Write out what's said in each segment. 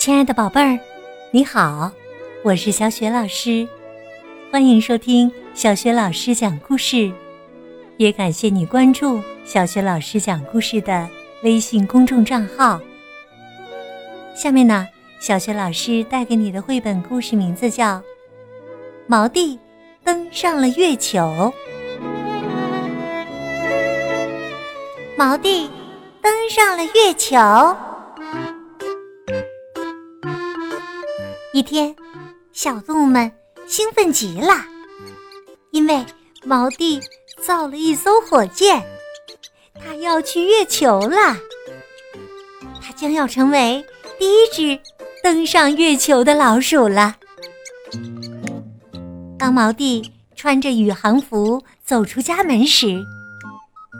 亲爱的宝贝儿，你好，我是小雪老师，欢迎收听小雪老师讲故事，也感谢你关注小雪老师讲故事的微信公众账号。下面呢，小雪老师带给你的绘本故事名字叫《毛弟登上了月球》。毛弟登上了月球。一天，小动物们兴奋极了，因为毛弟造了一艘火箭，他要去月球了。他将要成为第一只登上月球的老鼠了。当毛弟穿着宇航服走出家门时，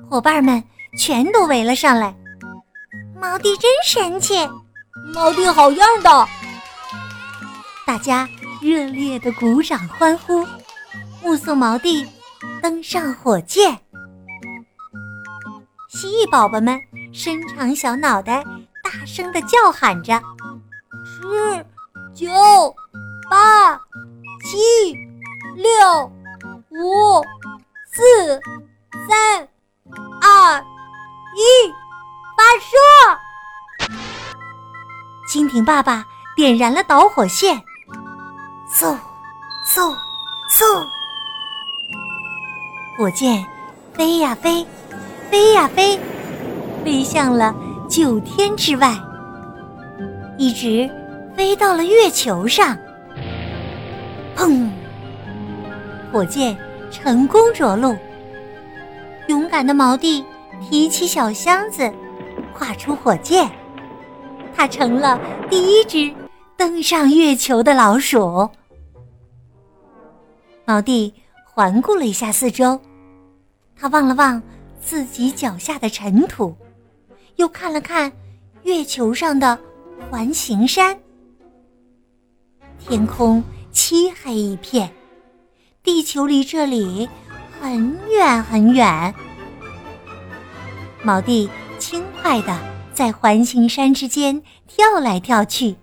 伙伴们全都围了上来。毛弟真神气，毛弟好样的！大家热烈的鼓掌欢呼，目送毛弟登上火箭。蜥蜴宝宝们伸长小脑袋，大声的叫喊着：“十、九、八、七、六、五、四、三、二、一，发射！”蜻蜓爸爸点燃了导火线。嗖，嗖，嗖！火箭飞呀飞，飞呀飞，飞向了九天之外，一直飞到了月球上。砰！火箭成功着陆。勇敢的毛弟提起小箱子，跨出火箭，他成了第一只登上月球的老鼠。毛弟环顾了一下四周，他望了望自己脚下的尘土，又看了看月球上的环形山。天空漆黑一片，地球离这里很远很远。毛弟轻快地在环形山之间跳来跳去，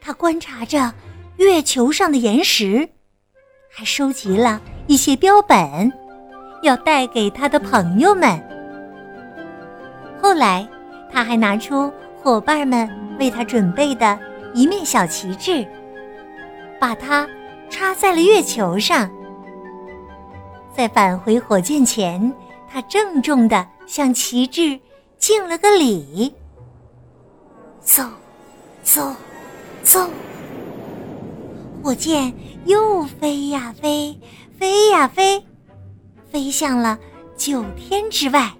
他观察着月球上的岩石。还收集了一些标本，要带给他的朋友们。后来，他还拿出伙伴们为他准备的一面小旗帜，把它插在了月球上。在返回火箭前，他郑重地向旗帜敬了个礼。走，走，走。火箭又飞呀飞，飞呀飞，飞向了九天之外，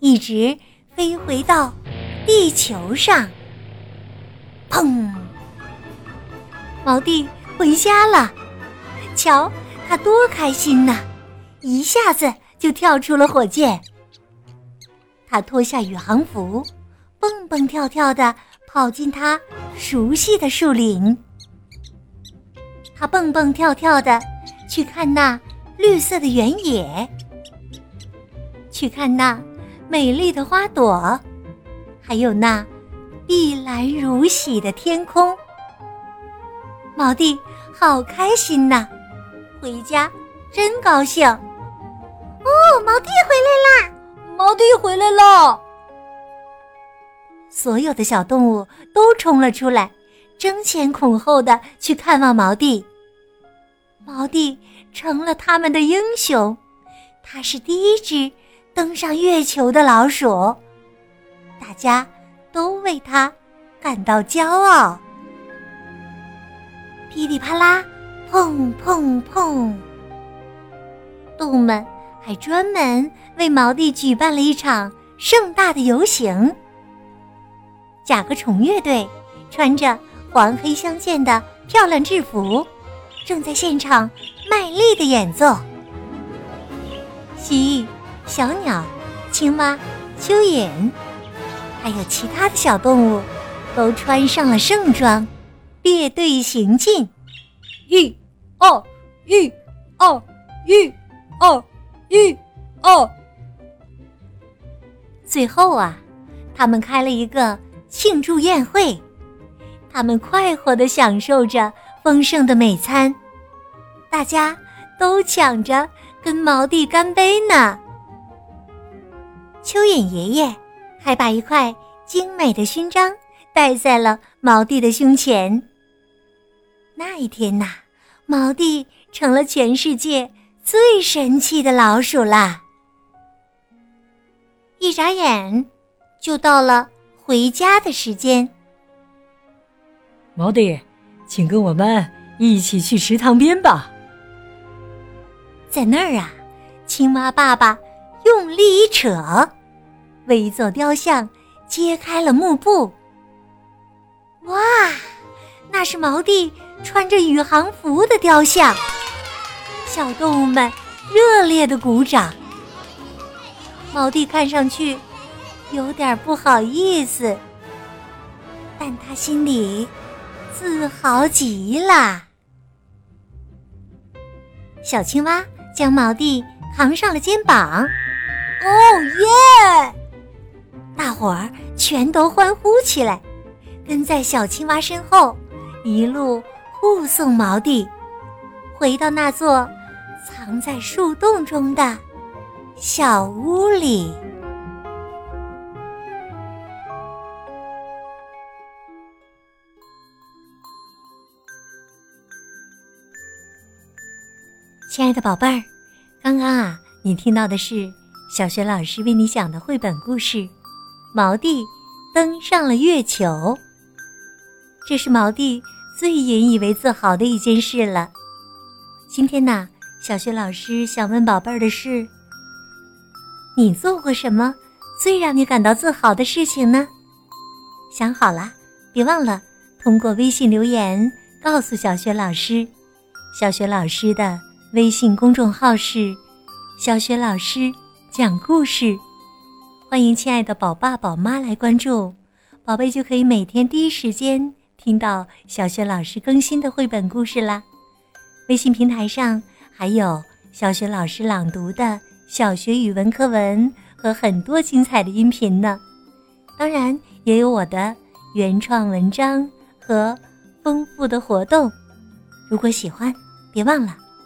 一直飞回到地球上。砰！毛弟回家了，瞧他多开心呐！一下子就跳出了火箭。他脱下宇航服，蹦蹦跳跳的跑进他熟悉的树林。他蹦蹦跳跳的去看那绿色的原野，去看那美丽的花朵，还有那碧蓝如洗的天空。毛弟好开心呐，回家真高兴。哦，毛弟回来啦！毛弟回来了！所有的小动物都冲了出来，争先恐后的去看望毛弟。毛弟成了他们的英雄，他是第一只登上月球的老鼠，大家都为他感到骄傲。噼里啪啦，砰砰砰！动物们还专门为毛弟举办了一场盛大的游行。甲壳虫乐队穿着黄黑相间的漂亮制服。正在现场卖力的演奏，蜥蜴、小鸟、青蛙、蚯蚓，还有其他的小动物，都穿上了盛装，列队行进。一、二、一、二、一、二、一、二。最后啊，他们开了一个庆祝宴会，他们快活的享受着丰盛的美餐，大家都抢着跟毛弟干杯呢。蚯蚓爷爷还把一块精美的勋章戴在了毛弟的胸前。那一天呐，毛弟成了全世界最神气的老鼠啦！一眨眼，就到了回家的时间。毛弟，请跟我们一起去池塘边吧。在那儿啊，青蛙爸爸用力一扯，为一座雕像揭开了幕布。哇，那是毛弟穿着宇航服的雕像。小动物们热烈的鼓掌。毛弟看上去有点不好意思，但他心里自豪极了。小青蛙将毛弟扛上了肩膀，哦耶！大伙儿全都欢呼起来，跟在小青蛙身后，一路护送毛弟回到那座藏在树洞中的。小屋里，亲爱的宝贝儿，刚刚啊，你听到的是小学老师为你讲的绘本故事《毛弟登上了月球》。这是毛弟最引以为自豪的一件事了。今天呢，小学老师想问宝贝儿的是。你做过什么最让你感到自豪的事情呢？想好了，别忘了通过微信留言告诉小雪老师。小雪老师的微信公众号是“小雪老师讲故事”，欢迎亲爱的宝爸宝妈来关注，宝贝就可以每天第一时间听到小雪老师更新的绘本故事啦。微信平台上还有小雪老师朗读的。小学语文课文和很多精彩的音频呢，当然也有我的原创文章和丰富的活动。如果喜欢，别忘了